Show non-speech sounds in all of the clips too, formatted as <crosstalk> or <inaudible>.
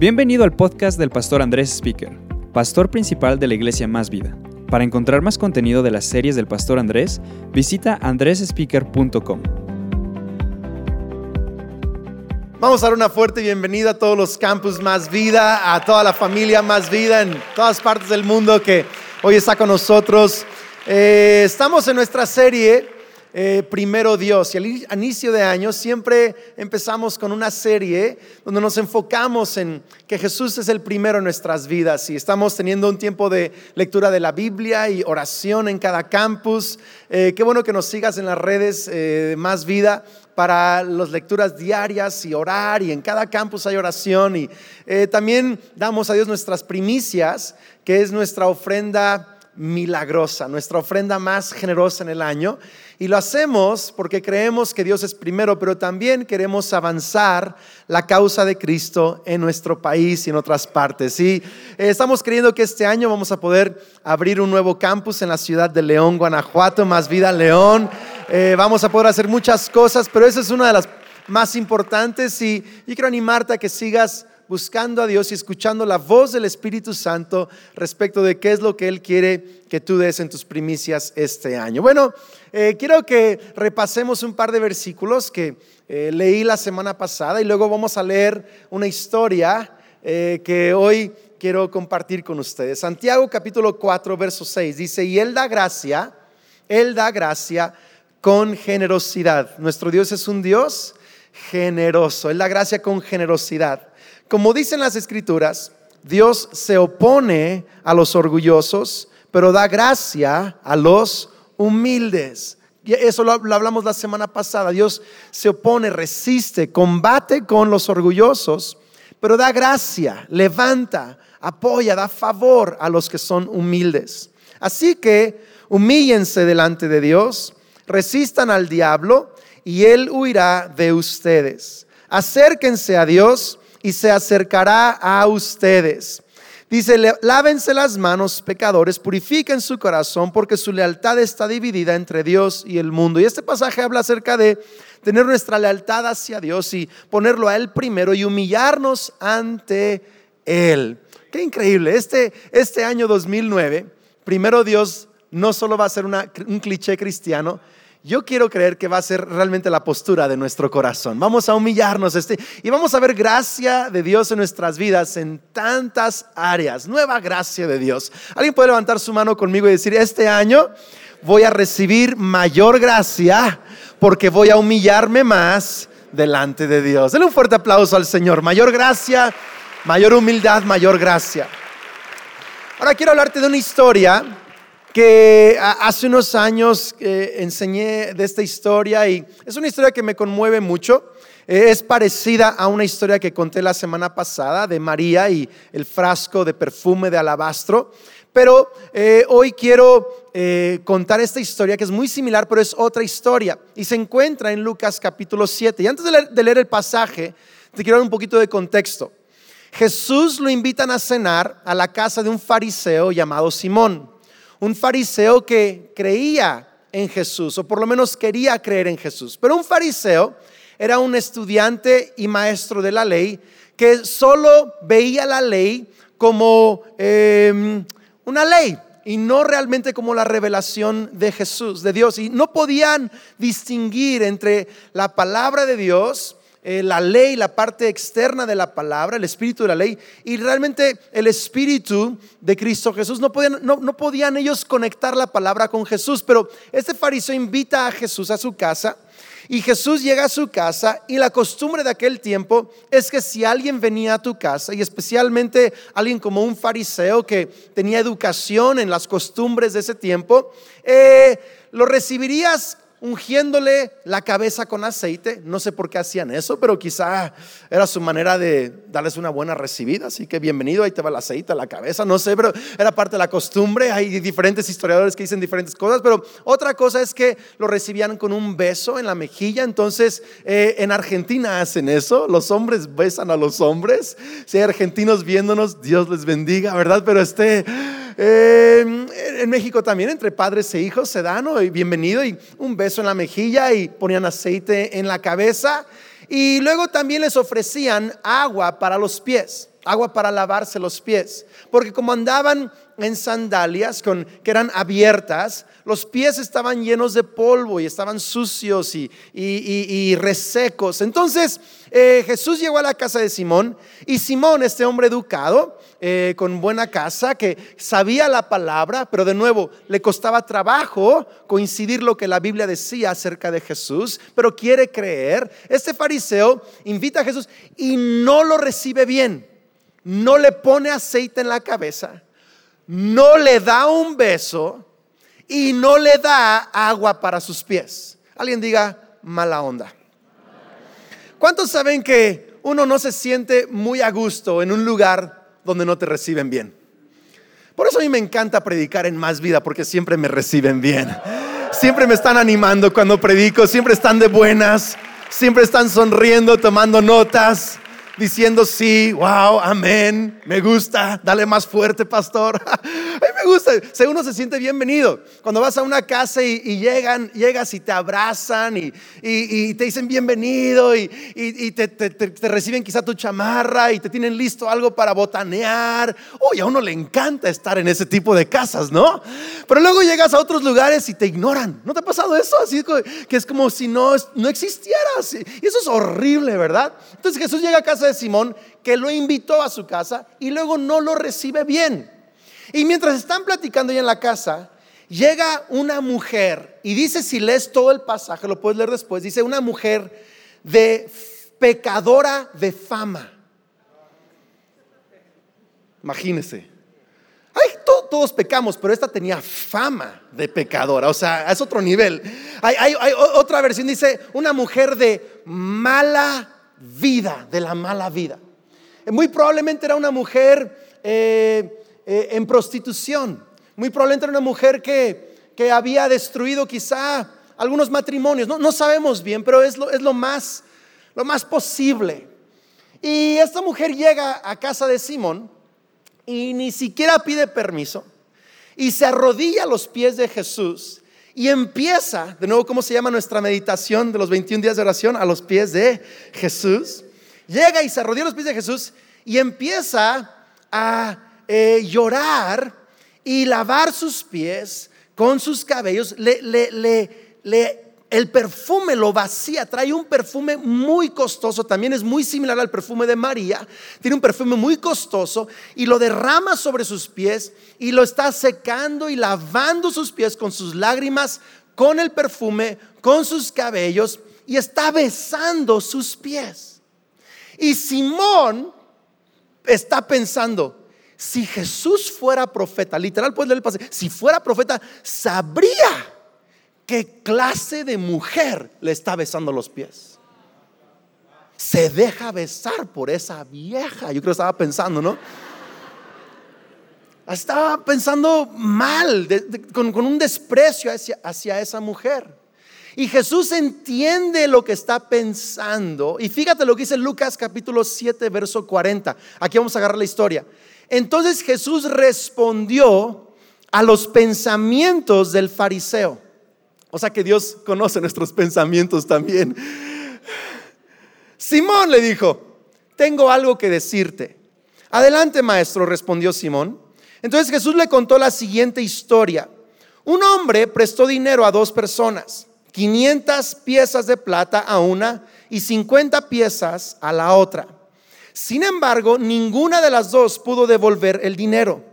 Bienvenido al podcast del pastor Andrés Speaker, pastor principal de la iglesia Más Vida. Para encontrar más contenido de las series del pastor Andrés, visita andresspeaker.com. Vamos a dar una fuerte bienvenida a todos los campus Más Vida, a toda la familia Más Vida en todas partes del mundo que hoy está con nosotros. Eh, estamos en nuestra serie eh, primero Dios. Y al inicio de año siempre empezamos con una serie donde nos enfocamos en que Jesús es el primero en nuestras vidas y estamos teniendo un tiempo de lectura de la Biblia y oración en cada campus. Eh, qué bueno que nos sigas en las redes eh, Más Vida para las lecturas diarias y orar y en cada campus hay oración y también damos a Dios nuestras primicias, que es nuestra ofrenda milagrosa, nuestra ofrenda más generosa en el año. Y lo hacemos porque creemos que Dios es primero, pero también queremos avanzar la causa de Cristo en nuestro país y en otras partes. Y eh, estamos creyendo que este año vamos a poder abrir un nuevo campus en la ciudad de León, Guanajuato, más vida León. Eh, vamos a poder hacer muchas cosas, pero esa es una de las más importantes y, y quiero animarte a que sigas buscando a Dios y escuchando la voz del Espíritu Santo respecto de qué es lo que Él quiere que tú des en tus primicias este año. Bueno, eh, quiero que repasemos un par de versículos que eh, leí la semana pasada y luego vamos a leer una historia eh, que hoy quiero compartir con ustedes. Santiago capítulo 4, verso 6 dice, y Él da gracia, Él da gracia con generosidad. Nuestro Dios es un Dios generoso, Él da gracia con generosidad. Como dicen las escrituras, Dios se opone a los orgullosos, pero da gracia a los humildes. Y eso lo, hablamos la semana pasada. Dios se opone, resiste, combate con los orgullosos, pero da gracia, levanta, apoya, da favor a los que son humildes. Así que humíllense delante de Dios, resistan al diablo y él huirá de ustedes. Acérquense a Dios y se acercará a ustedes. Dice, lávense las manos, pecadores, purifiquen su corazón, porque su lealtad está dividida entre Dios y el mundo. Y este pasaje habla acerca de tener nuestra lealtad hacia Dios y ponerlo a Él primero y humillarnos ante Él. Qué increíble. Este, este año 2009, primero Dios no solo va a ser un cliché cristiano, yo quiero creer que va a ser realmente la postura de nuestro corazón. Vamos a humillarnos este, y vamos a ver gracia de Dios en nuestras vidas en tantas áreas. Nueva gracia de Dios. ¿Alguien puede levantar su mano conmigo y decir, este año voy a recibir mayor gracia porque voy a humillarme más delante de Dios? Denle un fuerte aplauso al Señor. Mayor gracia, mayor humildad, mayor gracia. Ahora quiero hablarte de una historia que hace unos años eh, enseñé de esta historia y es una historia que me conmueve mucho. Eh, es parecida a una historia que conté la semana pasada de María y el frasco de perfume de alabastro. Pero eh, hoy quiero contar esta historia que es muy similar, pero es otra historia. Y se encuentra en Lucas capítulo 7. Y antes de leer, de leer el pasaje, te quiero dar un poquito de contexto. Jesús lo invitan a cenar a la casa de un fariseo llamado Simón un fariseo que creía en Jesús, o por lo menos quería creer en Jesús. Pero un fariseo era un estudiante y maestro de la ley que solo veía la ley como em, una ley y no realmente como la revelación de Jesús, de Dios. Y no podían distinguir entre la palabra de Dios eh, la ley, la parte externa de la palabra, el espíritu de la ley, y realmente el espíritu de Cristo Jesús. No podían, no, no podían ellos conectar la palabra con Jesús, pero este fariseo invita a Jesús a su casa. Y Jesús llega a su casa y la costumbre de aquel tiempo es que si alguien venía a tu casa, y especialmente alguien como un fariseo que tenía educación en las costumbres de ese tiempo, eh, lo recibirías ungiéndole la cabeza con aceite. No sé por qué hacían eso, pero quizá era su manera de darles una buena recibida. Así que bienvenido, ahí te va el aceite a la cabeza. No sé, pero era parte de la costumbre. Hay diferentes historiadores que dicen diferentes cosas, pero otra cosa es que lo recibían con un beso en la mejilla. Entonces, eh, en Argentina hacen eso. Los hombres besan a los hombres. Si hay argentinos viéndonos, Dios les bendiga, ¿verdad? Pero este... Eh, en México también entre padres e hijos se dan, y bienvenido, y un beso en la mejilla y ponían aceite en la cabeza. Y luego también les ofrecían agua para los pies. agua para lavarse los pies. Porque como andaban en sandalias con, que eran abiertas, los pies estaban llenos de polvo y estaban sucios y, resecos. Entonces eh, Jesús llegó a la casa de Simón y Simón, este hombre educado, eh, con buena casa, que sabía la palabra, pero de nuevo le costaba trabajo coincidir lo que la Biblia decía acerca de Jesús, pero quiere creer. Este fariseo invita a Jesús y no lo recibe bien no le pone aceite en la cabeza, no le da un beso y no le da agua para sus pies. Alguien diga mala onda. ¿Cuántos saben que uno no se siente muy a gusto en un lugar donde no te reciben bien? Por eso a mí me encanta predicar en más vida porque siempre me reciben bien. Siempre me están animando cuando predico, siempre están de buenas, siempre están sonriendo, tomando notas diciendo sí, wow, amén, me gusta, dale más fuerte, pastor. <laughs> Gusta, uno se siente bienvenido. Cuando vas a una casa y, llegan, llegas y te abrazan y, te dicen bienvenido y, te, reciben quizá tu chamarra y te tienen listo algo para botanear. Uy, a uno le encanta estar en ese tipo de casas, ¿no? Pero luego llegas a otros lugares y te ignoran. ¿No te ha pasado eso? Así que es como si no, no existieras. Y eso es horrible, ¿verdad? Entonces Jesús llega a casa de Simón que lo invitó a su casa y luego no lo recibe bien. Y mientras están platicando ya en la casa, llega una mujer y dice, si lees todo el pasaje, lo puedes leer después, dice una mujer de pecadora de fama. Imagínese. Ay, todos pecamos, pero esta tenía fama de pecadora, o sea, es otro nivel. hay, otra versión, dice una mujer de mala vida, de la mala vida. Muy probablemente era una mujer eh, eh, en prostitución. Muy probablemente era una mujer que, había destruido quizá algunos matrimonios. No, sabemos bien, pero es, lo, es lo, más, lo más posible. Y esta mujer llega a casa de Simón y ni siquiera pide permiso y se arrodilla a los pies de Jesús y empieza, de nuevo, ¿cómo se llama nuestra meditación de los 21 días de oración? A los pies de Jesús. Llega y se arrodilla a los pies de Jesús y empieza a eh, llorar y lavar sus pies con sus cabellos. Le, le, el perfume lo vacía, trae un perfume muy costoso, también es muy similar al perfume de María, tiene un perfume muy costoso y lo derrama sobre sus pies y lo está secando y lavando sus pies con sus lágrimas, con el perfume, con sus cabellos y está besando sus pies. Y Simón está pensando, si Jesús fuera profeta, literal puedes leer el pasaje, si fuera profeta, sabría ¿Qué clase de mujer le está besando los pies? Se deja besar por esa vieja. Yo creo que estaba pensando, ¿no? Estaba pensando mal, con, un desprecio hacia, hacia esa mujer. Y Jesús entiende lo que está pensando. Y fíjate lo que dice Lucas capítulo 7, verso 40. Aquí vamos a agarrar la historia. Entonces Jesús respondió a los pensamientos del fariseo. O sea que Dios conoce nuestros pensamientos también. Simón le dijo, tengo algo que decirte. Adelante, maestro, respondió Simón. Entonces Jesús le contó la siguiente historia. Un hombre prestó dinero a dos personas, 500 piezas de plata a una y 50 piezas a la otra. Sin embargo, ninguna de las dos pudo devolver el dinero.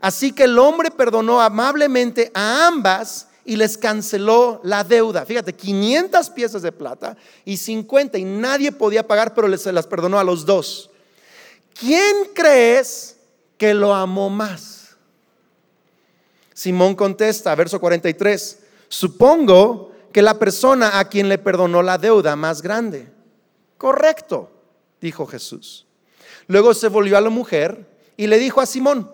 Así que el hombre perdonó amablemente a ambas y les canceló la deuda. Fíjate, 500 piezas de plata y 50 y nadie podía pagar, pero se las perdonó a los dos. ¿Quién crees que lo amó más? Simón contesta, verso 43, supongo que la persona a quien le perdonó la deuda más grande. Correcto, dijo Jesús. Luego se volvió a la mujer y le dijo a Simón,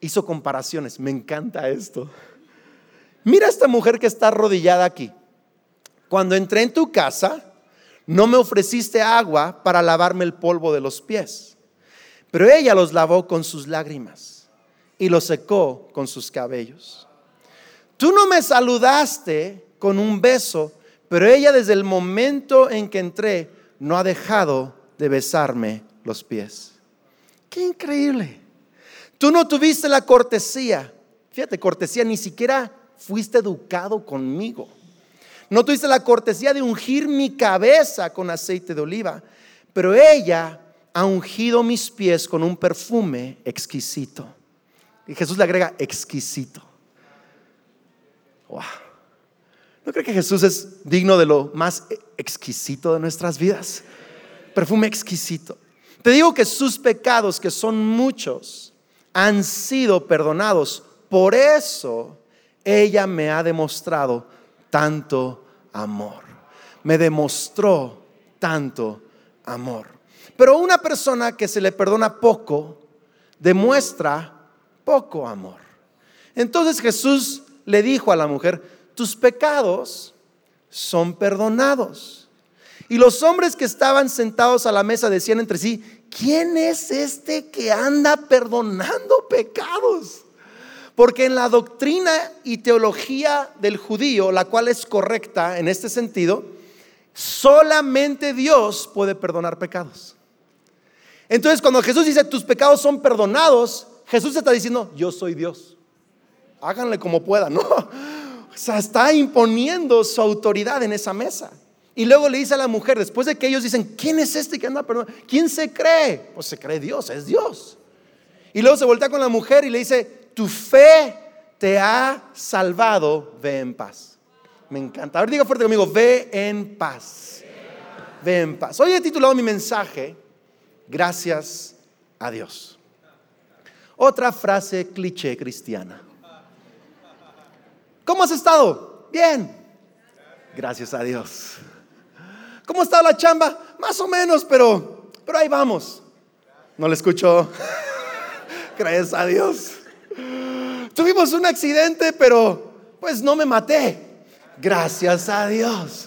hizo comparaciones, me encanta esto. Mira esta mujer que está arrodillada aquí. Cuando entré en tu casa, no me ofreciste agua para lavarme el polvo de los pies, pero ella los lavó con sus lágrimas y los secó con sus cabellos. Tú no me saludaste con un beso, pero ella desde el momento en que entré no ha dejado de besarme los pies. ¿Qué increíble. Tú no tuviste la cortesía. Fíjate, cortesía, ni siquiera fuiste educado conmigo. No tuviste la cortesía de ungir mi cabeza con aceite de oliva, pero ella ha ungido mis pies con un perfume exquisito. Y Jesús le agrega exquisito. Wow. ¿No cree que Jesús es digno de lo más exquisito de nuestras vidas? Perfume exquisito. Te digo que sus pecados, que son muchos, han sido perdonados. Por eso ella me ha demostrado tanto amor. Me demostró tanto amor. Pero una persona que se le perdona poco, demuestra poco amor. Entonces Jesús le dijo a la mujer, tus pecados son perdonados. Y los hombres que estaban sentados a la mesa decían entre sí, ¿quién es este que anda perdonando pecados? Porque en la doctrina y teología del judío, la cual es correcta en este sentido, solamente Dios puede perdonar pecados. Entonces cuando Jesús dice tus pecados son perdonados, Jesús está diciendo yo soy Dios. Háganle como puedan, ¿no? <laughs> O sea, está imponiendo su autoridad en esa mesa. Y luego le dice a la mujer, después de que ellos dicen, ¿quién es este que anda perdonando? ¿Quién se cree? Pues se cree Dios, es Dios. Y luego se voltea con la mujer y le dice, tu fe te ha salvado, ve en paz. Me encanta. A ver, diga fuerte conmigo, ve en paz. Ve en paz. Hoy he titulado mi mensaje, gracias a Dios. Otra frase cliché cristiana. ¿Cómo has estado? Bien. Gracias a Dios. ¿Cómo está la chamba? Más o menos, pero, pero ahí vamos. No le escucho. <laughs> Gracias a Dios. Tuvimos un accidente, pero pues no me maté. Gracias a Dios.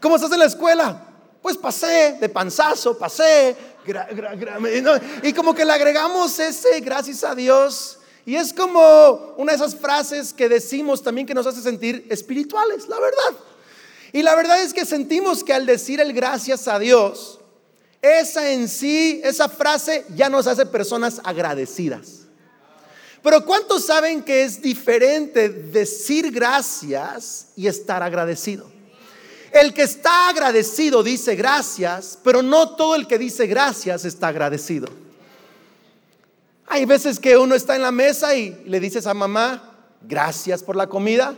¿Cómo estás en la escuela? Pues pasé de panzazo, pasé. y como que le agregamos ese gracias a Dios. Y es como una de esas frases que decimos también que nos hace sentir espirituales, la verdad. Y la verdad es que sentimos que al decir el gracias a Dios, esa en sí, esa frase ya nos hace personas agradecidas. Pero ¿cuántos saben que es diferente decir gracias y estar agradecido? El que está agradecido dice gracias, pero no todo el que dice gracias está agradecido. Hay veces que uno está en la mesa y le dices a mamá, gracias por la comida,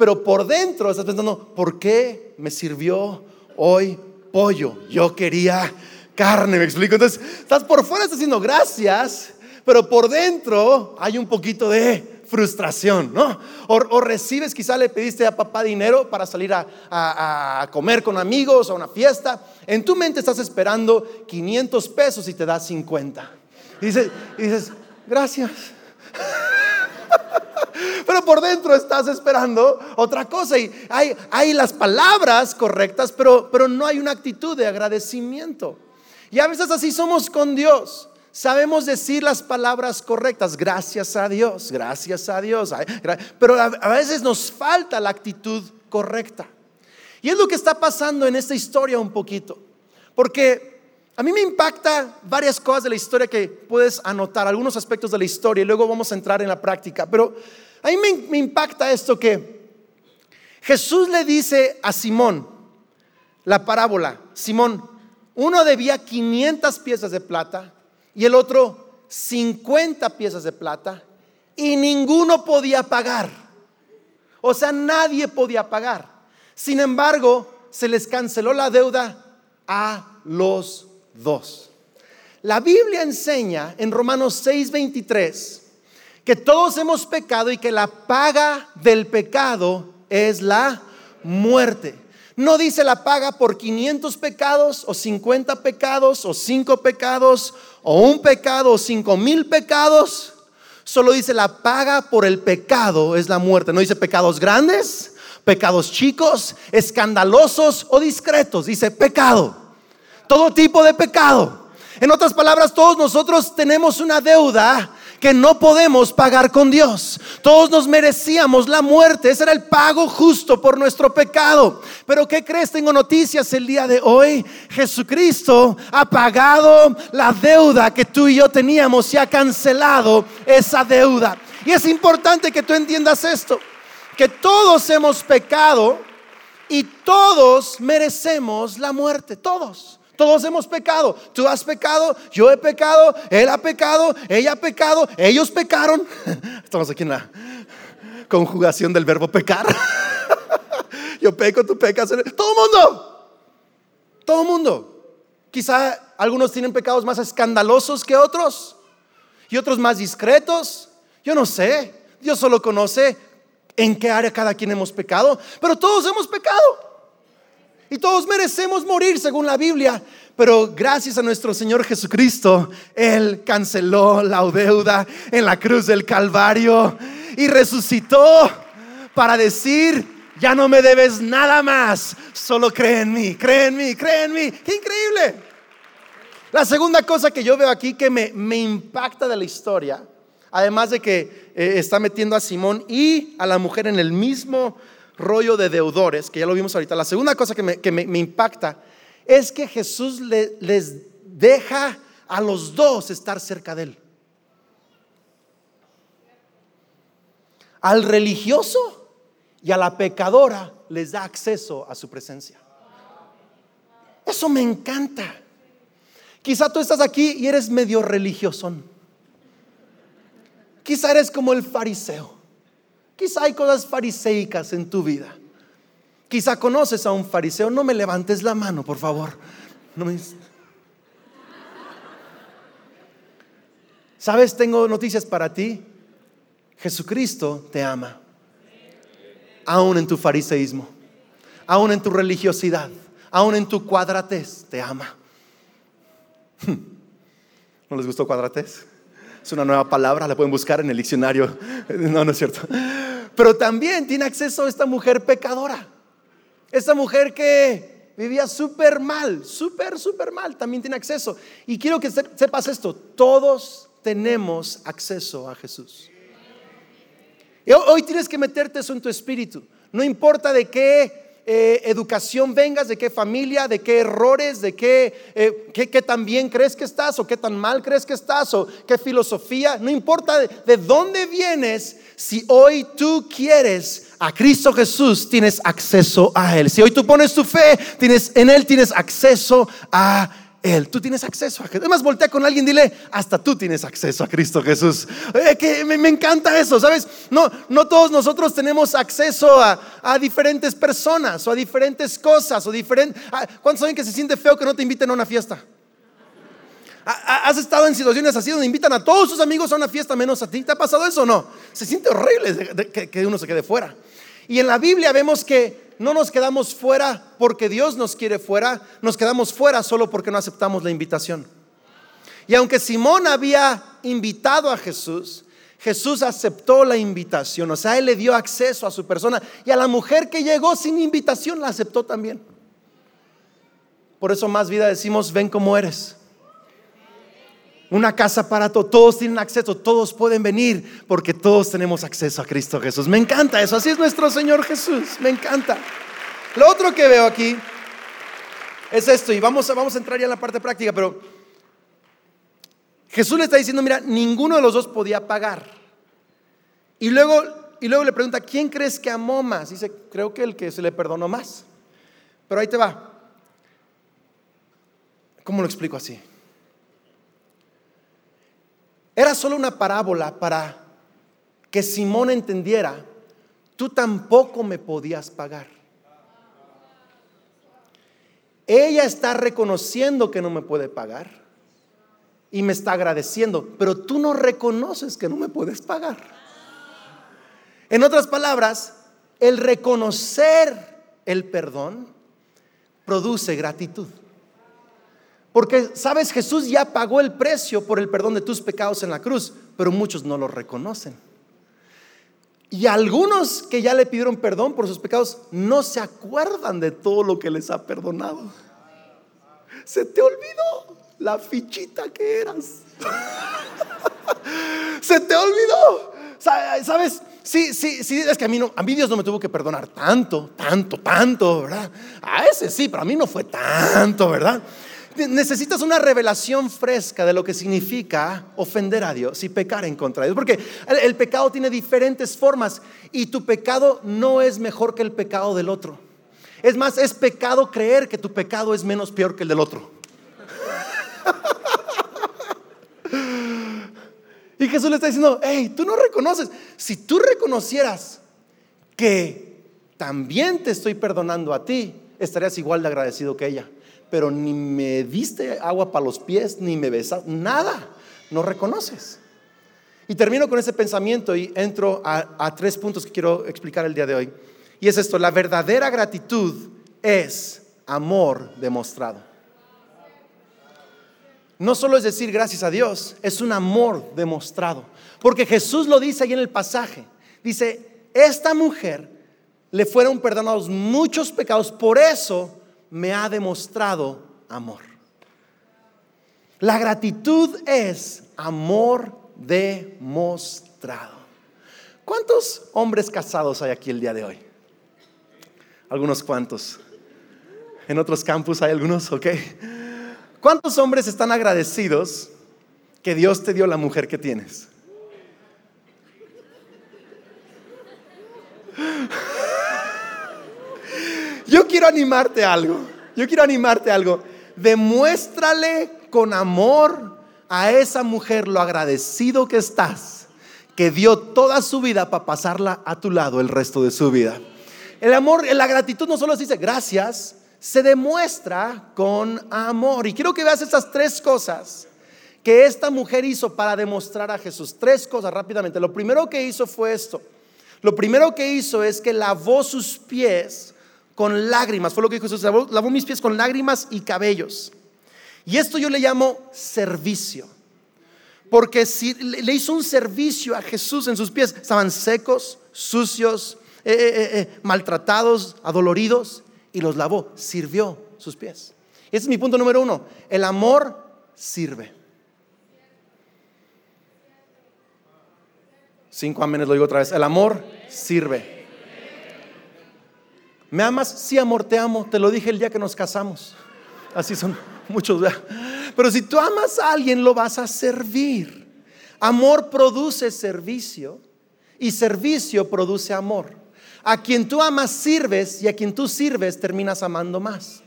pero por dentro estás pensando, ¿por qué me sirvió hoy pollo? Yo quería carne, me explico. Entonces, estás por fuera, estás diciendo gracias, pero por dentro hay un poquito de frustración, ¿no? O, recibes, quizá le pediste a papá dinero para salir a, comer con amigos a una fiesta. En tu mente estás esperando 500 pesos y te da 50. Y dices, y dices gracias. <laughs> Pero por dentro estás esperando otra cosa y hay, hay las palabras correctas, pero, pero no hay una actitud de agradecimiento. Y a veces así somos con Dios. Sabemos decir las palabras correctas, gracias a Dios, gracias a Dios, pero a veces nos falta la actitud correcta. Y es lo que está pasando en esta historia un poquito, porque a mí me impacta varias cosas de la historia que puedes anotar, algunos aspectos de la historia, y luego vamos a entrar en la práctica, pero a mí me, impacta esto que Jesús le dice a Simón, la parábola, Simón, uno debía 500 piezas de plata y el otro 50 piezas de plata y ninguno podía pagar. O sea, nadie podía pagar. Sin embargo, se les canceló la deuda a los dos. La Biblia enseña en Romanos 6:23 que todos hemos pecado y que la paga del pecado es la muerte. No dice la paga por 500 pecados o 50 pecados o 5 pecados o un pecado o 5 mil pecados. Solo dice la paga por el pecado es la muerte. No dice pecados grandes, pecados chicos, escandalosos o discretos. Dice pecado. Todo tipo de pecado. En otras palabras, todos nosotros tenemos una deuda que no podemos pagar con Dios. Todos nos merecíamos la muerte, ese era el pago justo por nuestro pecado. Pero ¿qué crees? Tengo noticias el día de hoy. Jesucristo ha pagado la deuda que tú y yo teníamos y ha cancelado esa deuda. Y es importante que tú entiendas esto, que todos hemos pecado y todos merecemos la muerte, todos. Todos hemos pecado. Tú has pecado, yo he pecado, él ha pecado, ella ha pecado, ellos pecaron. <laughs> Estamos aquí en la conjugación del verbo pecar. <laughs> Yo peco, tú pecas. Todo mundo. Todo mundo. Quizá algunos tienen pecados más escandalosos que otros y otros más discretos. Yo no sé. Dios solo conoce en qué área cada quien hemos pecado, pero todos hemos pecado. Y todos merecemos morir según la Biblia. Pero gracias a nuestro Señor Jesucristo, Él canceló la deuda en la cruz del Calvario y resucitó para decir, ya no me debes nada más, solo cree en mí, cree en mí, cree en mí. ¡Qué increíble! La segunda cosa que yo veo aquí que me, me impacta de la historia, además de que eh, está metiendo a Simón y a la mujer en el mismo rollo de deudores, que ya lo vimos ahorita, la segunda cosa que me, impacta es que Jesús les deja a los dos estar cerca de él. Al religioso y a la pecadora les da acceso a su presencia. Eso me encanta. Quizá tú estás aquí y eres medio religioso. Quizá eres como el fariseo. Quizá hay cosas fariseicas en tu vida. Quizá conoces a un fariseo. No me levantes la mano, por favor. ¿Sabes? Tengo noticias para ti. Jesucristo te ama. Aún en tu fariseísmo. Aún en tu religiosidad. Aún en tu cuadratez. Te ama. ¿No les gustó cuadratez? Es una nueva palabra, la pueden buscar en el diccionario. <laughs> No, no es cierto. Pero también tiene acceso a esta mujer pecadora. Esta mujer que vivía súper mal, súper, súper mal, también tiene acceso. Y quiero que sepas esto, todos tenemos acceso a Jesús. Hoy tienes que meterte eso en tu espíritu. No importa de qué eh, educación vengas, de qué familia, de qué errores, de qué, eh, qué, tan bien crees que estás o qué tan mal crees que estás o qué filosofía, no importa de, de dónde vienes, si hoy tú quieres a Cristo Jesús, tienes acceso a Él. Si hoy tú pones tu fe, tienes, en Él tienes acceso a él. Tú tienes acceso a Jesús. Además, voltea con alguien, dile, hasta tú tienes acceso a Cristo Jesús. Eh, que me, encanta eso, ¿sabes? No, no todos nosotros tenemos acceso a, diferentes personas o a diferentes cosas o diferentes... ¿Cuántos saben que se siente feo que no te inviten a una fiesta? ¿Has estado en situaciones así donde invitan a todos sus amigos a una fiesta menos a ti? ¿Te ha pasado eso o no? Se siente horrible que uno se quede fuera. Y en la Biblia vemos que no nos quedamos fuera porque Dios nos quiere fuera, nos quedamos fuera solo porque no aceptamos la invitación. Y aunque Simón había invitado a Jesús, Jesús aceptó la invitación, o sea, él le dio acceso a su persona y a la mujer que llegó sin invitación la aceptó también. Por eso más vida decimos, ven como eres una casa para todos, todos tienen acceso, todos pueden venir porque todos tenemos acceso a Cristo Jesús. Me encanta eso, así es nuestro Señor Jesús, me encanta. Lo otro que veo aquí es esto, y vamos a, vamos a entrar ya en la parte práctica, pero Jesús le está diciendo, mira, ninguno de los dos podía pagar. Y luego, y luego le pregunta, ¿quién crees que amó más? Dice, creo que el que se le perdonó más. Pero ahí te va. ¿Cómo lo explico así? Era solo una parábola para que Simón entendiera, tú tampoco me podías pagar. Ella está reconociendo que no me puede pagar y me está agradeciendo, pero tú no reconoces que no me puedes pagar. En otras palabras, el reconocer el perdón produce gratitud. Porque, sabes, Jesús ya pagó el precio por el perdón de tus pecados en la cruz, pero muchos no lo reconocen. Y algunos que ya le pidieron perdón por sus pecados no se acuerdan de todo lo que les ha perdonado. Se te olvidó la fichita que eras. <laughs> Se te olvidó. ¿Sabes? Sí, sí, sí, es que a mí, no, a mí Dios no me tuvo que perdonar tanto, tanto, tanto, ¿verdad? A ese sí, pero a mí no fue tanto, ¿verdad? Necesitas una revelación fresca de lo que significa ofender a Dios y pecar en contra de Dios. Porque el, pecado tiene diferentes formas y tu pecado no es mejor que el pecado del otro. Es más, es pecado creer que tu pecado es menos peor que el del otro. Y Jesús le está diciendo, hey, tú no reconoces. Si tú reconocieras que también te estoy perdonando a ti, estarías igual de agradecido que ella. Pero ni me diste agua para los pies, ni me besas, nada. No reconoces. Y termino con ese pensamiento y entro a, a tres puntos que quiero explicar el día de hoy. Y es esto, la verdadera gratitud es amor demostrado no solo es decir gracias a Dios, es un amor demostrado. Porque Jesús lo dice ahí en el pasaje. Dice, esta mujer le fueron perdonados muchos pecados, por eso me ha demostrado amor. La gratitud es amor demostrado. ¿Cuántos hombres casados hay aquí el día de hoy? Algunos cuantos. En otros campus hay algunos, ok. ¿Cuántos hombres están agradecidos que Dios te dio la mujer que tienes? Yo quiero animarte a algo. Yo quiero animarte a algo. Demuéstrale con amor a esa mujer lo agradecido que estás, que dio toda su vida para pasarla a tu lado el resto de su vida. El amor, la gratitud no solo se dice gracias, se demuestra con amor. Y quiero que veas estas tres cosas que esta mujer hizo para demostrar a Jesús. Tres cosas rápidamente. Lo primero que hizo fue esto. Lo primero que hizo es que lavó sus pies con lágrimas. Fue lo que dijo Jesús. Lavó, mis pies con lágrimas y cabellos. Y esto yo le llamo servicio. Porque si le hizo un servicio a Jesús en sus pies, estaban secos, sucios, eh, eh, eh, maltratados, adoloridos y los lavó, sirvió sus pies. Ese es mi punto número uno. El amor sirve. Cinco amenes, lo digo otra vez. El amor sirve. ¿Me amas? Sí, amor, te amo. Te lo dije el día que nos casamos. Así son muchos. Pero si tú amas a alguien, lo vas a servir. Amor produce servicio y servicio produce amor. A quien tú amas sirves y a quien tú sirves terminas amando más.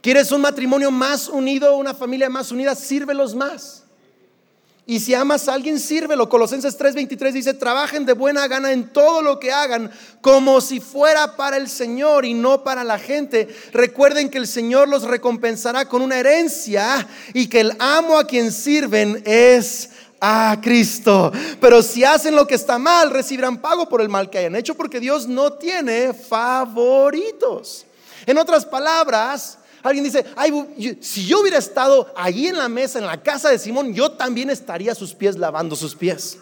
¿Quieres un matrimonio más unido, una familia más unida? Sírvelos más. Y si amas a alguien, sírvelo. Colosenses 3:23 dice, trabajen de buena gana en todo lo que hagan, como si fuera para el Señor y no para la gente. Recuerden que el Señor los recompensará con una herencia y que el amo a quien sirven es a Cristo. Pero si hacen lo que está mal, recibirán pago por el mal que hayan hecho, porque Dios no tiene favoritos. En otras palabras, alguien dice, si yo hubiera estado allí en la mesa, en la casa de Simón, yo también estaría a sus pies lavando sus pies.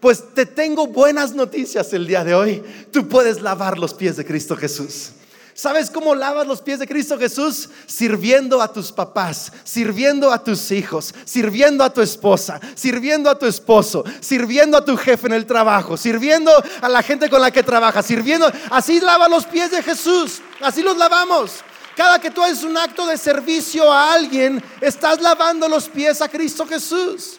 Pues te tengo buenas noticias el día de hoy. Tú puedes lavar los pies de Cristo Jesús. ¿Sabes cómo lavas los pies de Cristo Jesús? Sirviendo a tus papás, sirviendo a tus hijos, sirviendo a tu esposa, sirviendo a tu esposo, sirviendo a tu jefe en el trabajo, sirviendo a la gente con la que trabajas, sirviendo. Así lava los pies de Jesús, así los lavamos. Cada que tú haces un acto de servicio a alguien, estás lavando los pies a Cristo Jesús.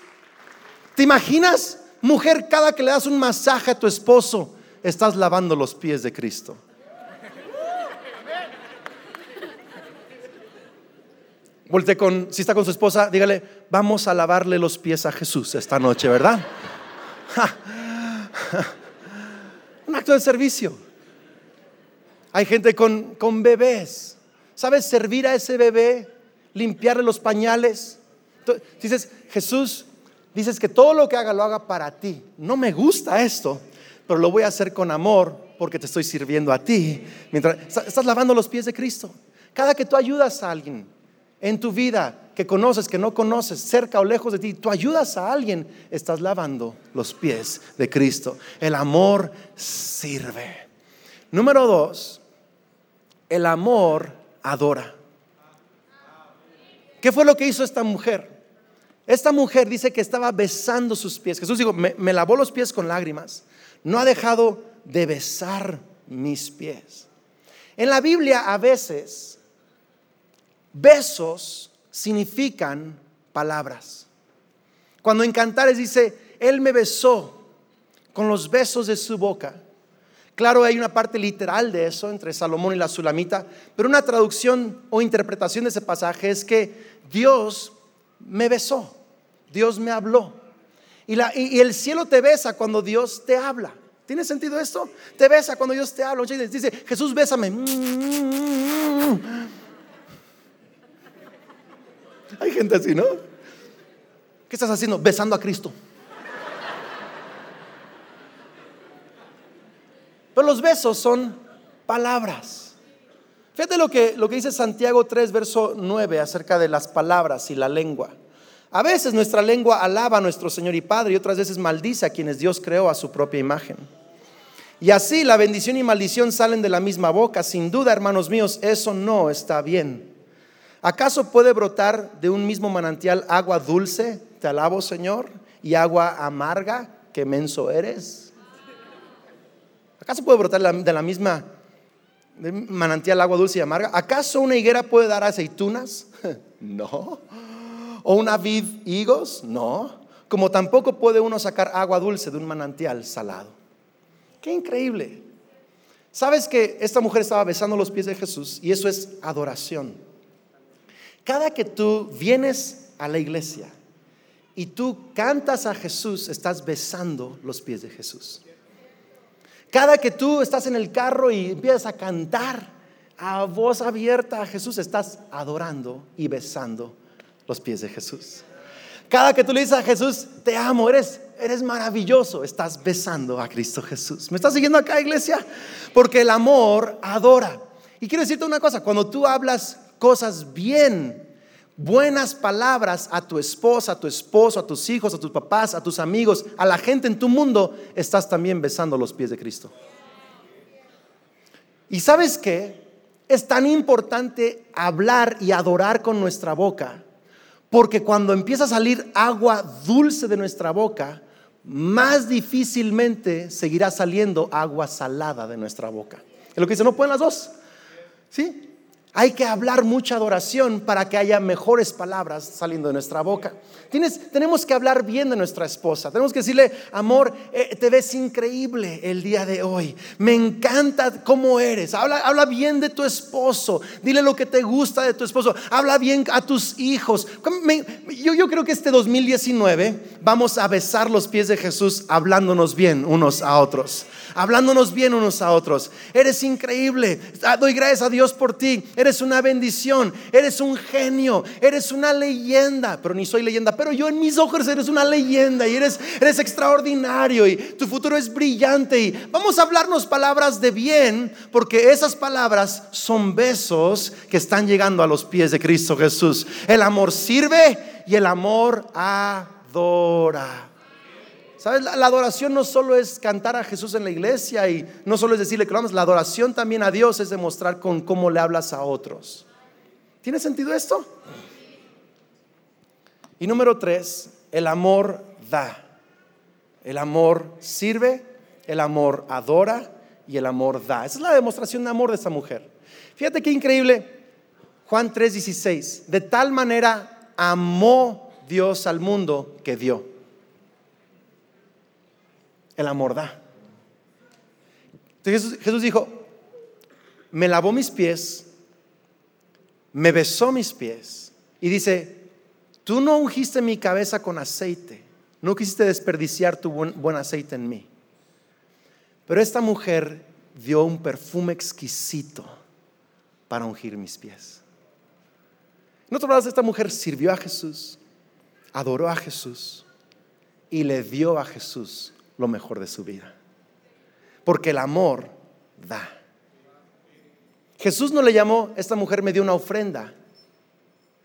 ¿Te imaginas, mujer, cada que le das un masaje a tu esposo, estás lavando los pies de Cristo? Volte con, si está con su esposa, dígale, vamos a lavarle los pies a Jesús esta noche, ¿verdad? Un acto de servicio. Hay gente con, con bebés. ¿Sabes servir a ese bebé? Limpiarle los pañales. Dices, Jesús, dices que todo lo que haga lo haga para ti. No me gusta esto, pero lo voy a hacer con amor porque te estoy sirviendo a ti. Mientras estás lavando los pies de Cristo. Cada que tú ayudas a alguien, en tu vida que conoces, que no conoces, cerca o lejos de ti, tú ayudas a alguien, estás lavando los pies de Cristo. El amor sirve. Número dos, el amor adora. ¿Qué fue lo que hizo esta mujer? Esta mujer dice que estaba besando sus pies. Jesús dijo, me, me lavó los pies con lágrimas. No ha dejado de besar mis pies. En la Biblia a veces besos significan palabras. Cuando en Cantares dice, Él me besó con los besos de su boca. Claro, hay una parte literal de eso entre Salomón y la Sulamita, pero una traducción o interpretación de ese pasaje es que Dios me besó, Dios me habló. Y, el cielo te besa cuando Dios te habla. ¿Tiene sentido esto? Te besa cuando Dios te habla. Dice, Jesús, bésame. Hay gente así, ¿no? ¿Qué estás haciendo? Besando a Cristo. Pero los besos son palabras. Fíjate lo que, lo que dice Santiago 3, verso 9 acerca de las palabras y la lengua. A veces nuestra lengua alaba a nuestro Señor y Padre y otras veces maldice a quienes Dios creó a su propia imagen. Y así la bendición y maldición salen de la misma boca. Sin duda, hermanos míos, eso no está bien. ¿Acaso puede brotar de un mismo manantial agua dulce, te alabo Señor, y agua amarga, que menso eres? ¿Acaso puede brotar de la misma manantial agua dulce y amarga? ¿Acaso una higuera puede dar aceitunas? <laughs> No. ¿O una vid higos? No. Como tampoco puede uno sacar agua dulce de un manantial salado. Qué increíble. Sabes que esta mujer estaba besando los pies de Jesús y eso es adoración. Cada que tú vienes a la iglesia y tú cantas a Jesús, estás besando los pies de Jesús. Cada que tú estás en el carro y empiezas a cantar a voz abierta a Jesús, estás adorando y besando los pies de Jesús. Cada que tú le dices a Jesús, te amo, eres, eres maravilloso, estás besando a Cristo Jesús. ¿Me estás siguiendo acá, iglesia? Porque el amor adora. Y quiero decirte una cosa, cuando tú hablas cosas bien, buenas palabras a tu esposa, a tu esposo, a tus hijos, a tus papás, a tus amigos, a la gente en tu mundo, estás también besando los pies de Cristo. ¿Y sabes qué? Es tan importante hablar y adorar con nuestra boca, porque cuando empieza a salir agua dulce de nuestra boca, más difícilmente seguirá saliendo agua salada de nuestra boca. Es lo que dice, no pueden las dos. ¿Sí? Hay que hablar mucha adoración para que haya mejores palabras saliendo de nuestra boca. Tenemos que hablar bien de nuestra esposa. Tenemos que decirle, amor, eh, te ves increíble el día de hoy. Me encanta cómo eres. Habla, habla bien de tu esposo. Dile lo que te gusta de tu esposo. Habla bien a tus hijos. yo, yo creo que este 2019 vamos a besar los pies de Jesús hablándonos bien unos a otros. Hablándonos bien unos a otros. Eres increíble. Ah, doy gracias a Dios por ti eres una bendición, eres un genio, eres una leyenda, pero ni soy leyenda, pero yo en mis ojos eres una leyenda y eres, eres extraordinario y tu futuro es brillante y vamos a hablarnos palabras de bien porque esas palabras son besos que están llegando a los pies de Cristo Jesús. El amor sirve y el amor adora. ¿Sabes? La, adoración no solo es cantar a Jesús en la iglesia y no solo es decirle que lo amas, la adoración también a Dios es demostrar con cómo le hablas a otros. ¿Tiene sentido esto? Y número tres, el amor da. El amor sirve, el amor adora y el amor da. Esa es la demostración de amor de esta mujer. Fíjate qué increíble. Juan 3:16. De tal manera amó Dios al mundo que dio el amor da. Entonces Jesús, dijo, me lavó mis pies, me besó mis pies y dice, tú no ungiste mi cabeza con aceite, no quisiste desperdiciar tu buen, aceite en mí. Pero esta mujer dio un perfume exquisito para ungir mis pies. En otro lado, esta mujer sirvió a Jesús, adoró a Jesús y le dio a Jesús lo mejor de su vida. Porque el amor da. Jesús no le llamó, esta mujer me dio una ofrenda.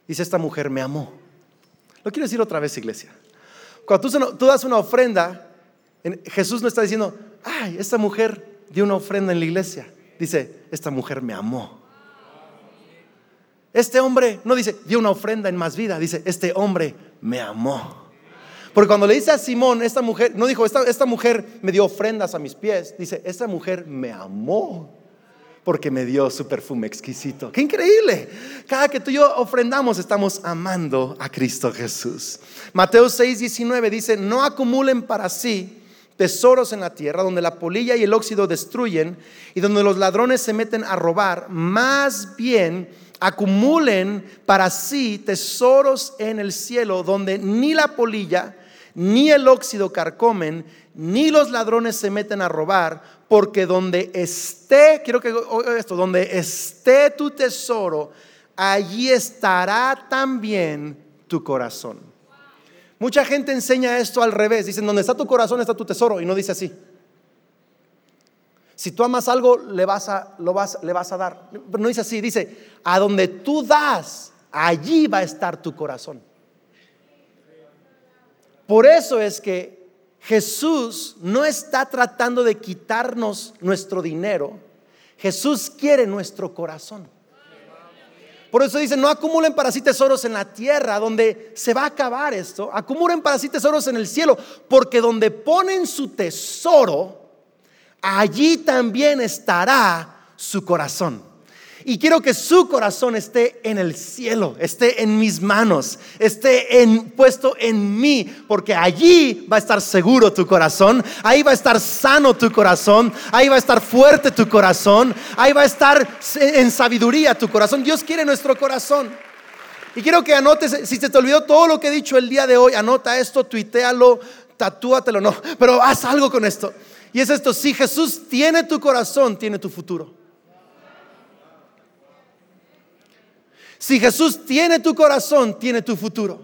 Dice, esta mujer me amó. Lo quiero decir otra vez, iglesia. Cuando tú, tú das una ofrenda, Jesús no está diciendo, ay, esta mujer dio una ofrenda en la iglesia. Dice, esta mujer me amó. Este hombre no dice, dio una ofrenda en más vida. Dice, este hombre me amó. Porque cuando le dice a Simón, esta mujer, no dijo, esta, esta mujer me dio ofrendas a mis pies, dice, esta mujer me amó porque me dio su perfume exquisito. ¡Qué increíble! Cada que tú y yo ofrendamos, estamos amando a Cristo Jesús. Mateo 6, 19 dice, no acumulen para sí tesoros en la tierra, donde la polilla y el óxido destruyen y donde los ladrones se meten a robar, más bien acumulen para sí tesoros en el cielo, donde ni la polilla ni el óxido carcomen, ni los ladrones se meten a robar, porque donde esté, quiero que esto, donde esté tu tesoro, allí estará también tu corazón. Mucha gente enseña esto al revés, dicen, donde está tu corazón está tu tesoro, y no dice así. Si tú amas algo, le vas a, lo vas, le vas a dar. No dice así, dice, a donde tú das, allí va a estar tu corazón. Por eso es que Jesús no está tratando de quitarnos nuestro dinero. Jesús quiere nuestro corazón. Por eso dice, no acumulen para sí tesoros en la tierra, donde se va a acabar esto. Acumulen para sí tesoros en el cielo, porque donde ponen su tesoro, allí también estará su corazón. Y quiero que su corazón esté en el cielo, esté en mis manos, esté puesto en mí, porque allí va a estar seguro tu corazón, ahí va a estar sano tu corazón, ahí va a estar fuerte tu corazón, ahí va a estar en sabiduría tu corazón. Dios quiere nuestro corazón. Y quiero que anotes, si se te olvidó todo lo que he dicho el día de hoy, anota esto, tuitealo, tatúatelo, no, pero haz algo con esto. Y es esto, si Jesús tiene tu corazón, tiene tu futuro. Si Jesús tiene tu corazón, tiene tu futuro.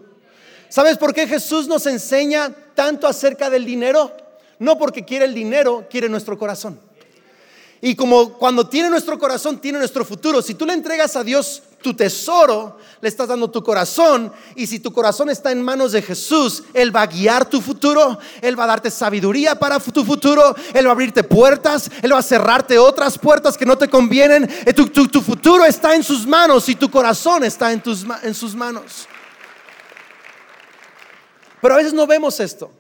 ¿Sabes por qué Jesús nos enseña tanto acerca del dinero? No porque quiere el dinero, quiere nuestro corazón. Y como cuando tiene nuestro corazón, tiene nuestro futuro. Si tú le entregas a Dios tu tesoro, le estás dando tu corazón. Y si tu corazón está en manos de Jesús, Él va a guiar tu futuro. Él va a darte sabiduría para tu futuro. Él va a abrirte puertas. Él va a cerrarte otras puertas que no te convienen. Eh, tu, tu, futuro está en sus manos y tu corazón está en, sus manos. Pero a veces no vemos esto.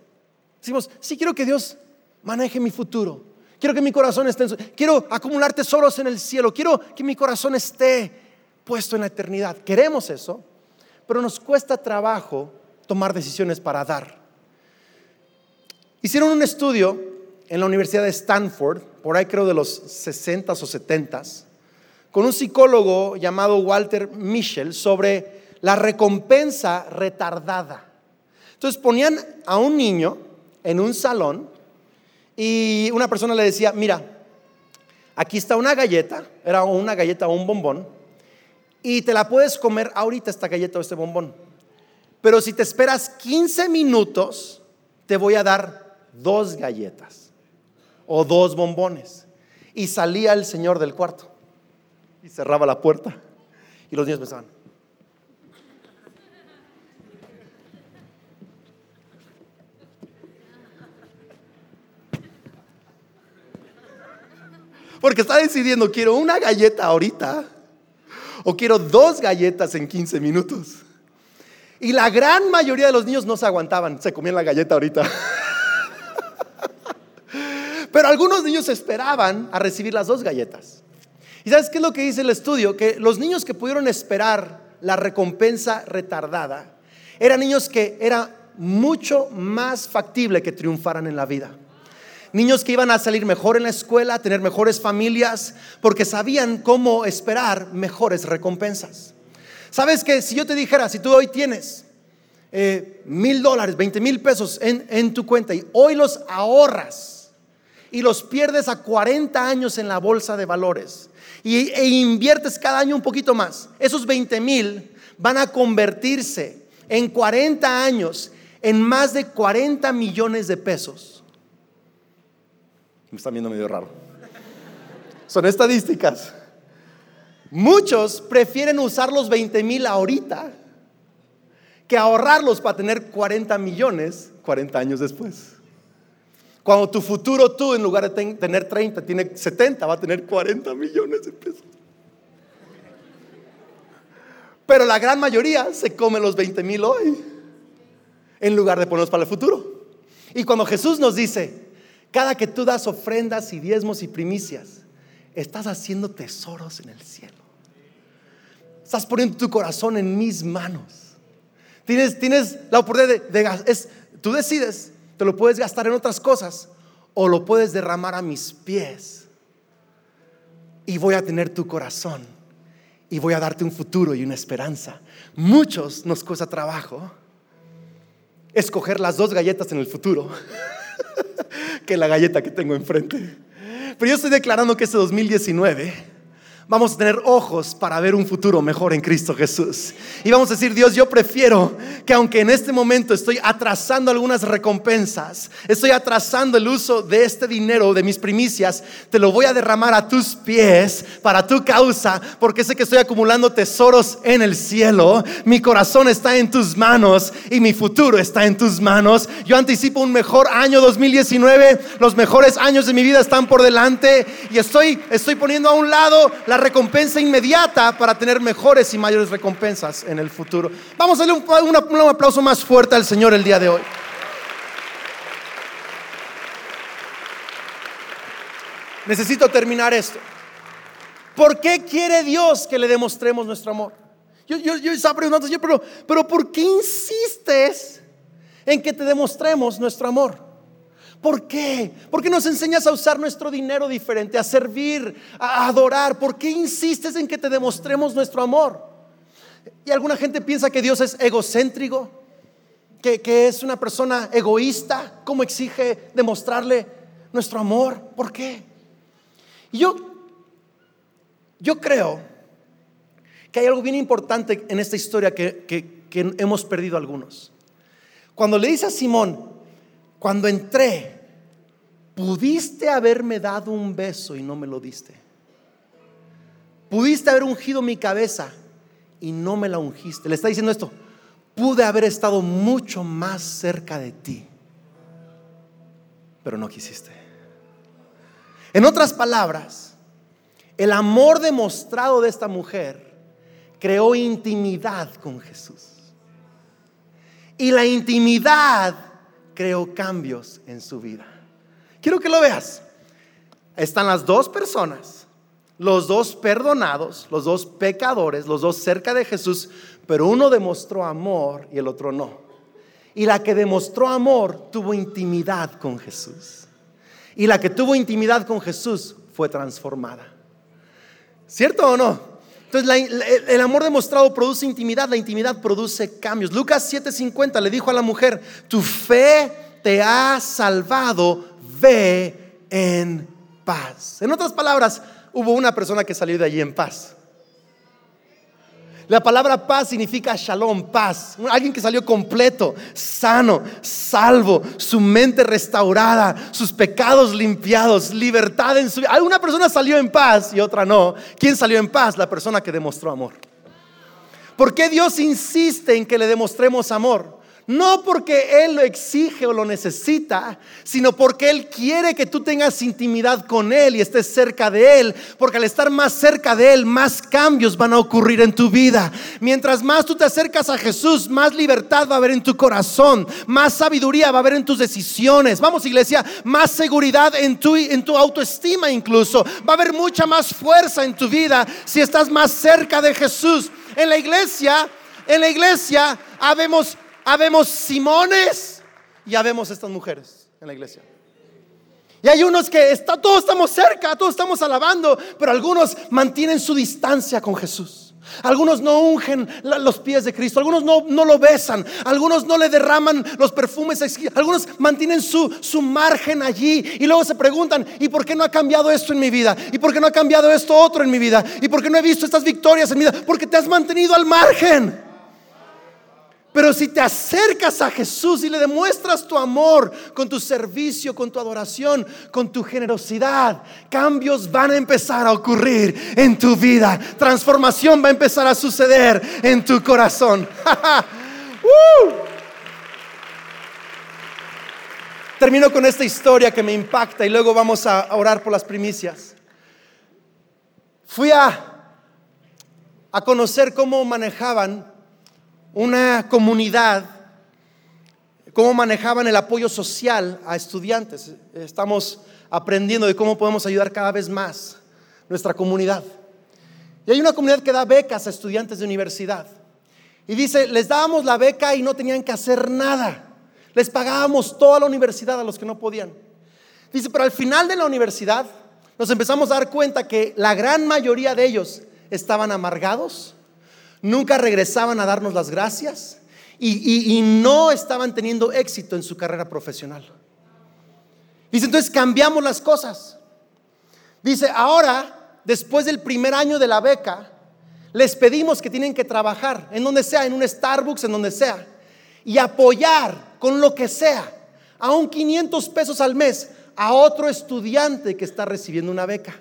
Decimos, sí quiero que Dios maneje mi futuro. Quiero que mi corazón esté en su, Quiero acumular tesoros en el cielo. Quiero que mi corazón esté puesto en la eternidad. Queremos eso, pero nos cuesta trabajo tomar decisiones para dar. Hicieron un estudio en la Universidad de Stanford, por ahí creo de los 60 o 70 con un psicólogo llamado Walter Mischel sobre la recompensa retardada. Entonces ponían a un niño en un salón y una persona le decía, mira, aquí está una galleta, era una galleta o un bombón, y te la puedes comer ahorita esta galleta o este bombón. Pero si te esperas 15 minutos, te voy a dar dos galletas o dos bombones. Y salía el señor del cuarto y cerraba la puerta. Y los niños pensaban. Porque está decidiendo, quiero una galleta ahorita o quiero dos galletas en 15 minutos. Y la gran mayoría de los niños no se aguantaban, se comían la galleta ahorita. <laughs> Pero algunos niños esperaban a recibir las dos galletas. ¿Y sabes qué es lo que dice el estudio? Que los niños que pudieron esperar la recompensa retardada eran niños que era mucho más factible que triunfaran en la vida niños que iban a salir mejor en la escuela, tener mejores familias, porque sabían cómo esperar mejores recompensas. Sabes que si yo te dijera, si tú hoy tienes eh, mil dólares, veinte mil pesos en, tu cuenta y hoy los ahorras y los pierdes a 40 años en la bolsa de valores y, e inviertes cada año un poquito más, esos 20 mil van a convertirse en 40 años en más de 40 millones de pesos. Me están viendo medio raro. Son estadísticas. Muchos prefieren usar los 20 mil ahorita que ahorrarlos para tener 40 millones 40 años después. Cuando tu futuro tú, en lugar de tener 30, tiene 70, va a tener 40 millones de pesos. Pero la gran mayoría se come los 20 mil hoy. en lugar de ponernos para el futuro. Y cuando Jesús nos dice, cada que tú das ofrendas y diezmos y primicias, estás haciendo tesoros en el cielo. Estás poniendo tu corazón en mis manos. Tienes, tienes la oportunidad de, de tú decides, te lo puedes gastar en otras cosas o lo puedes derramar a mis pies. Y voy a tener tu corazón y voy a darte un futuro y una esperanza. Muchos nos cuesta trabajo escoger las dos galletas en el futuro <laughs> <laughs> que la galleta que tengo enfrente. Pero yo estoy declarando que este 2019 vamos a tener ojos para ver un futuro mejor en Cristo Jesús. Y vamos a decir, Dios, yo prefiero que aunque en este momento estoy atrasando algunas recompensas, estoy atrasando el uso de este dinero, de mis primicias, te lo voy a derramar a tus pies para tu causa, porque sé que estoy acumulando tesoros en el cielo. Mi corazón está en tus manos y mi futuro está en tus manos. Yo anticipo un mejor año 2019, los mejores años de mi vida están por delante y estoy, estoy poniendo a un lado la recompensa inmediata para tener mejores y mayores recompensas en el futuro. Vamos a darle un, un aplauso más fuerte al Señor el día de hoy. Necesito terminar esto. ¿Por qué quiere Dios que le demostremos nuestro amor? Yo, yo, yo estaba preguntando, pero, pero ¿por qué insistes en que te demostremos nuestro amor? ¿Por qué? ¿Por qué nos enseñas a usar nuestro dinero diferente, a servir, a adorar? ¿Por qué insistes en que te demostremos nuestro amor? Y alguna gente piensa que Dios es egocéntrico, que, que es una persona egoísta. ¿Cómo exige demostrarle nuestro amor? ¿Por qué? Y yo, yo creo que hay algo bien importante en esta historia que, que hemos perdido algunos. Cuando le dice a Simón, cuando entré, pudiste haberme dado un beso y no me lo diste. Pudiste haber ungido mi cabeza y no me la ungiste. Le está diciendo esto. Pude haber estado mucho más cerca de ti, pero no quisiste. En otras palabras, el amor demostrado de esta mujer creó intimidad con Jesús. Y la intimidad creó cambios en su vida. Quiero que lo veas. Están las dos personas, los dos perdonados, los dos pecadores, los dos cerca de Jesús, pero uno demostró amor y el otro no. Y la que demostró amor tuvo intimidad con Jesús. Y la que tuvo intimidad con Jesús fue transformada. ¿Cierto o no? Entonces el amor demostrado produce intimidad, la intimidad produce cambios. Lucas 7:50 le dijo a la mujer, tu fe te ha salvado, ve en paz. En otras palabras, hubo una persona que salió de allí en paz. La palabra paz significa shalom, paz. Alguien que salió completo, sano, salvo, su mente restaurada, sus pecados limpiados, libertad en su vida. Una persona salió en paz y otra no. ¿Quién salió en paz? La persona que demostró amor. ¿Por qué Dios insiste en que le demostremos amor? No porque Él lo exige o lo necesita, sino porque Él quiere que tú tengas intimidad con Él y estés cerca de Él. Porque al estar más cerca de Él, más cambios van a ocurrir en tu vida. Mientras más tú te acercas a Jesús, más libertad va a haber en tu corazón, más sabiduría va a haber en tus decisiones. Vamos iglesia, más seguridad en tu, en tu autoestima incluso. Va a haber mucha más fuerza en tu vida si estás más cerca de Jesús. En la iglesia, en la iglesia habemos habemos Simones y habemos estas mujeres en la iglesia. Y hay unos que está, todos estamos cerca, todos estamos alabando, pero algunos mantienen su distancia con Jesús. Algunos no ungen los pies de Cristo, algunos no, no lo besan, algunos no le derraman los perfumes, algunos mantienen su, su margen allí y luego se preguntan, ¿y por qué no ha cambiado esto en mi vida? ¿Y por qué no ha cambiado esto otro en mi vida? ¿Y por qué no he visto estas victorias en mi vida? Porque te has mantenido al margen. Pero si te acercas a Jesús y le demuestras tu amor con tu servicio, con tu adoración, con tu generosidad, cambios van a empezar a ocurrir en tu vida. Transformación va a empezar a suceder en tu corazón. <laughs> Termino con esta historia que me impacta y luego vamos a orar por las primicias. Fui a, a conocer cómo manejaban una comunidad cómo manejaban el apoyo social a estudiantes. Estamos aprendiendo de cómo podemos ayudar cada vez más nuestra comunidad. Y hay una comunidad que da becas a estudiantes de universidad. Y dice, les dábamos la beca y no tenían que hacer nada. Les pagábamos toda la universidad a los que no podían. Dice, pero al final de la universidad nos empezamos a dar cuenta que la gran mayoría de ellos estaban amargados, nunca regresaban a darnos las gracias y, no estaban teniendo éxito en su carrera profesional. Dice, entonces cambiamos las cosas. Dice, ahora, después del primer año de la beca, les pedimos que tienen que trabajar en donde sea, en un Starbucks, en donde sea, y apoyar con lo que sea, aún 500 pesos al mes, a otro estudiante que está recibiendo una beca.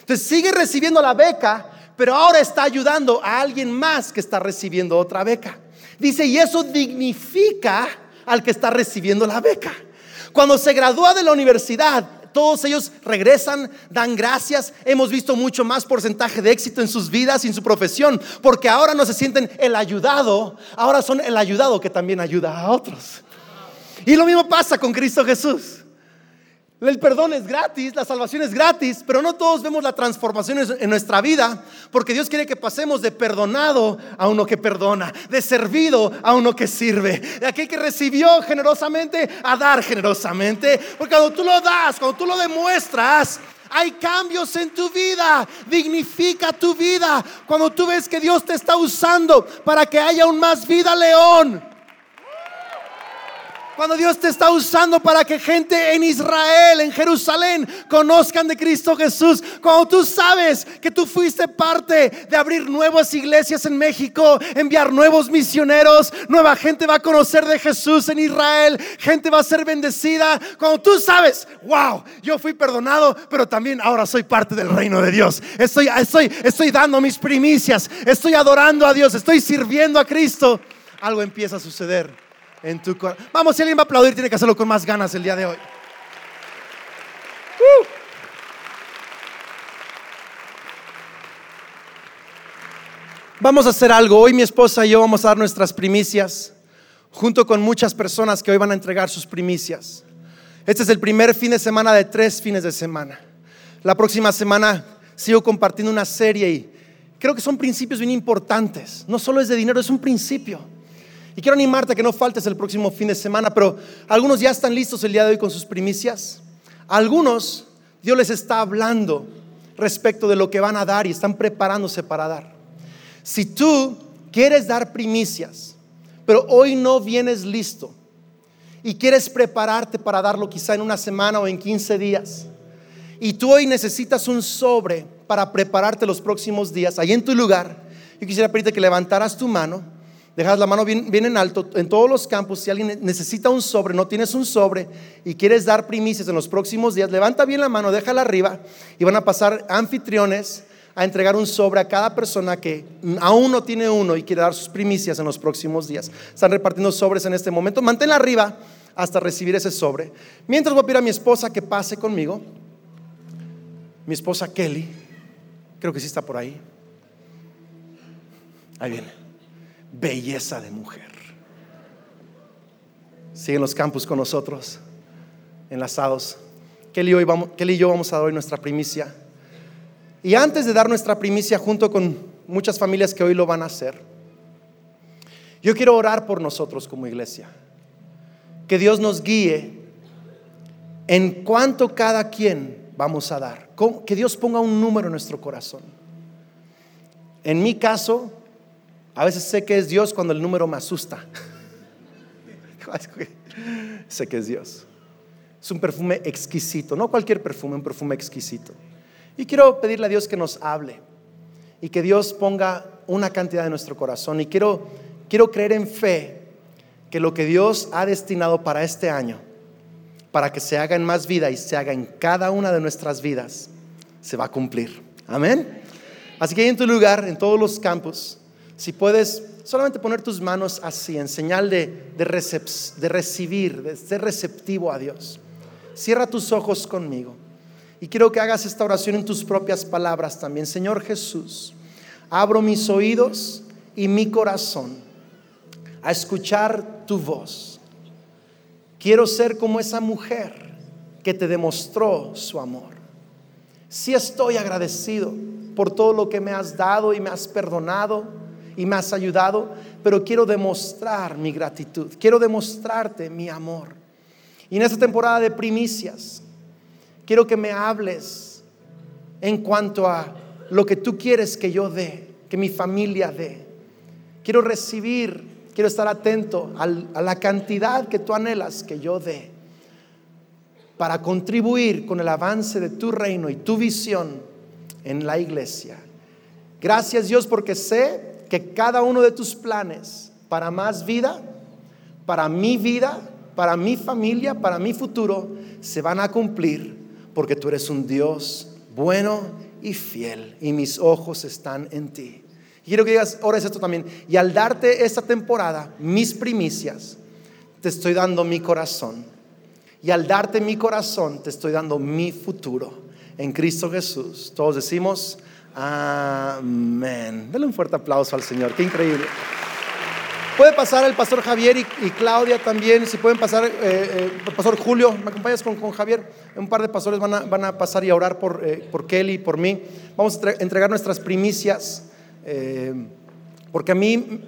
Entonces sigue recibiendo la beca, pero ahora está ayudando a alguien más que está recibiendo otra beca. Dice, y eso dignifica al que está recibiendo la beca. Cuando se gradúa de la universidad, todos ellos regresan, dan gracias. Hemos visto mucho más porcentaje de éxito en sus vidas y en su profesión, porque ahora no se sienten el ayudado, ahora son el ayudado que también ayuda a otros. Y lo mismo pasa con Cristo Jesús. El perdón es gratis, la salvación es gratis, pero no todos vemos la transformación en nuestra vida, porque Dios quiere que pasemos de perdonado a uno que perdona, de servido a uno que sirve, de aquel que recibió generosamente a dar generosamente, porque cuando tú lo das, cuando tú lo demuestras, hay cambios en tu vida, dignifica tu vida. Cuando tú ves que Dios te está usando para que haya un más vida león, cuando Dios te está usando para que gente en Israel, en Jerusalén, conozcan de Cristo Jesús. Cuando tú sabes que tú fuiste parte de abrir nuevas iglesias en México, enviar nuevos misioneros, nueva gente va a conocer de Jesús en Israel, gente va a ser bendecida. Cuando tú sabes, wow, yo fui perdonado, pero también ahora soy parte del reino de Dios. Estoy, estoy, estoy dando mis primicias, estoy adorando a Dios, estoy sirviendo a Cristo. Algo empieza a suceder en tu corazón. Vamos, si alguien va a aplaudir, tiene que hacerlo con más ganas el día de hoy. Uh. Vamos a hacer algo. Hoy mi esposa y yo vamos a dar nuestras primicias junto con muchas personas que hoy van a entregar sus primicias. Este es el primer fin de semana de tres fines de semana. La próxima semana sigo compartiendo una serie y creo que son principios bien importantes. No solo es de dinero, es un principio. Y quiero animarte a que no faltes el próximo fin de semana, pero algunos ya están listos el día de hoy con sus primicias. algunos Dios les está hablando respecto de lo que van a dar y están preparándose para dar. Si tú quieres dar primicias, pero hoy no vienes listo y quieres prepararte para darlo quizá en una semana o en 15 días, y tú hoy necesitas un sobre para prepararte los próximos días, ahí en tu lugar, yo quisiera pedirte que levantaras tu mano Dejas la mano bien, en alto en todos los campos. Si alguien necesita un sobre, no tienes un sobre y quieres dar primicias en los próximos días, levanta bien la mano, déjala arriba y van a pasar anfitriones a entregar un sobre a cada persona que aún no tiene uno y quiere dar sus primicias en los próximos días. Están repartiendo sobres en este momento. Manténla arriba hasta recibir ese sobre. Mientras voy a pedir a mi esposa que pase conmigo. Mi esposa Kelly, creo que sí está por ahí. Ahí viene belleza de mujer. Sigue en los campus con nosotros, enlazados. Kelly, hoy vamos, y yo vamos a dar hoy nuestra primicia. Y antes de dar nuestra primicia junto con muchas familias que hoy lo van a hacer, yo quiero orar por nosotros como iglesia. Que Dios nos guíe en cuánto cada quien vamos a dar. Que Dios ponga un número en nuestro corazón. En mi caso, a veces sé que es Dios cuando el número me asusta. <laughs> sé que es Dios. Es un perfume exquisito, no cualquier perfume, un perfume exquisito. Y quiero pedirle a Dios que nos hable y que Dios ponga una cantidad en nuestro corazón. Y quiero, quiero creer en fe que lo que Dios ha destinado para este año, para que se haga en más vida y se haga en cada una de nuestras vidas, se va a cumplir. Amén. Así que en tu lugar, en todos los campos, si puedes solamente poner tus manos así, en señal de, de, recibir, de ser receptivo a Dios. Cierra tus ojos conmigo. Y quiero que hagas esta oración en tus propias palabras también. Señor Jesús, abro mis oídos y mi corazón a escuchar tu voz. Quiero ser como esa mujer que te demostró su amor. Sí estoy agradecido por todo lo que me has dado y me has perdonado y me has ayudado, pero quiero demostrar mi gratitud, quiero demostrarte mi amor. Y en esta temporada de primicias, quiero que me hables en cuanto a lo que tú quieres que yo dé, que mi familia dé. Quiero recibir, quiero estar atento a la cantidad que tú anhelas que yo dé para contribuir con el avance de tu reino y tu visión en la iglesia. Gracias Dios porque sé que cada uno de tus planes para más vida, para mi vida, para mi familia, para mi futuro, se van a cumplir porque tú eres un Dios bueno y fiel y mis ojos están en ti. quiero que digas, ahora es esto también. Y al darte esta temporada, mis primicias, te estoy dando mi corazón. Y al darte mi corazón, te estoy dando mi futuro en Cristo Jesús. Todos decimos, amén. Dale un fuerte aplauso al Señor, qué increíble. Puede pasar el pastor Javier y, Claudia también, si pueden pasar, eh, eh, el pastor Julio, ¿me acompañas con, Javier? Un par de pastores van a, van a pasar y a orar por, eh, por Kelly y por mí. Vamos a entregar nuestras primicias, porque a mí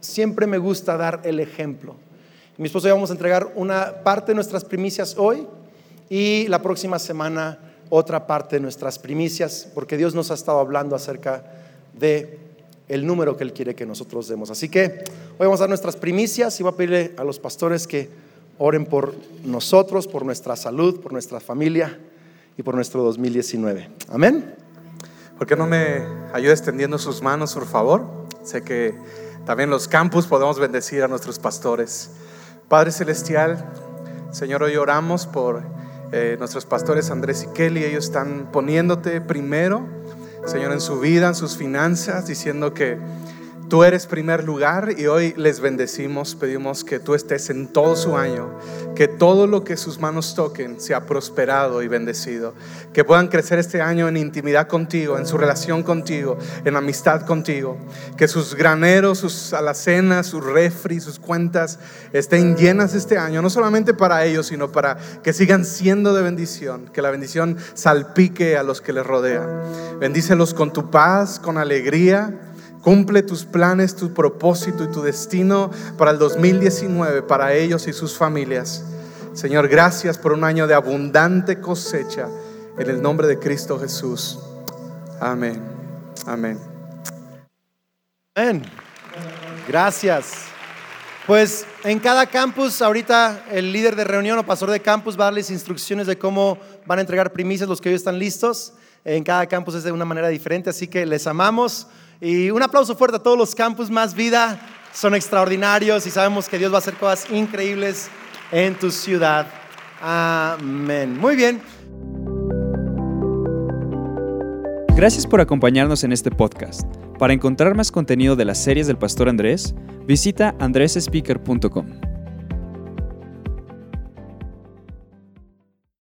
siempre me gusta dar el ejemplo. Mi esposo y yo vamos a entregar una parte de nuestras primicias hoy y la próxima semana otra parte de nuestras primicias, porque Dios nos ha estado hablando acerca de el número que Él quiere que nosotros demos. Así que hoy vamos a dar nuestras primicias y voy a pedirle a los pastores que oren por nosotros, por nuestra salud, por nuestra familia y por nuestro 2019. Amén. ¿Por qué no me ayuda extendiendo sus manos, por favor? Sé que también los campus podemos bendecir a nuestros pastores. Padre Celestial, Señor, hoy oramos por eh, nuestros pastores Andrés y Kelly. Ellos están poniéndote primero Señor, en su vida, en sus finanzas, diciendo que tú eres primer lugar y hoy les bendecimos, pedimos que tú estés en todo su año, que todo lo que sus manos toquen sea prosperado y bendecido, que puedan crecer este año en intimidad contigo, en su relación contigo, en amistad contigo, que sus graneros, sus alacenas, sus refri, sus cuentas estén llenas este año, no solamente para ellos, sino para que sigan siendo de bendición, que la bendición salpique a los que les rodean. Bendícelos con tu paz, con alegría Cumple tus planes, tu propósito y tu destino para el 2019, para ellos y sus familias. Señor, gracias por un año de abundante cosecha. En el nombre de Cristo Jesús. Amén. Amén. Amén. Gracias. Pues en cada campus, ahorita el líder de reunión o pastor de campus va a darles instrucciones de cómo van a entregar primicias los que hoy están listos. En cada campus es de una manera diferente, así que les amamos. Y un aplauso fuerte a todos los campus Más Vida. Son extraordinarios y sabemos que Dios va a hacer cosas increíbles en tu ciudad. Amén. Muy bien. Gracias por acompañarnos en este podcast. Para encontrar más contenido de las series del Pastor Andrés, visita andresespeaker.com.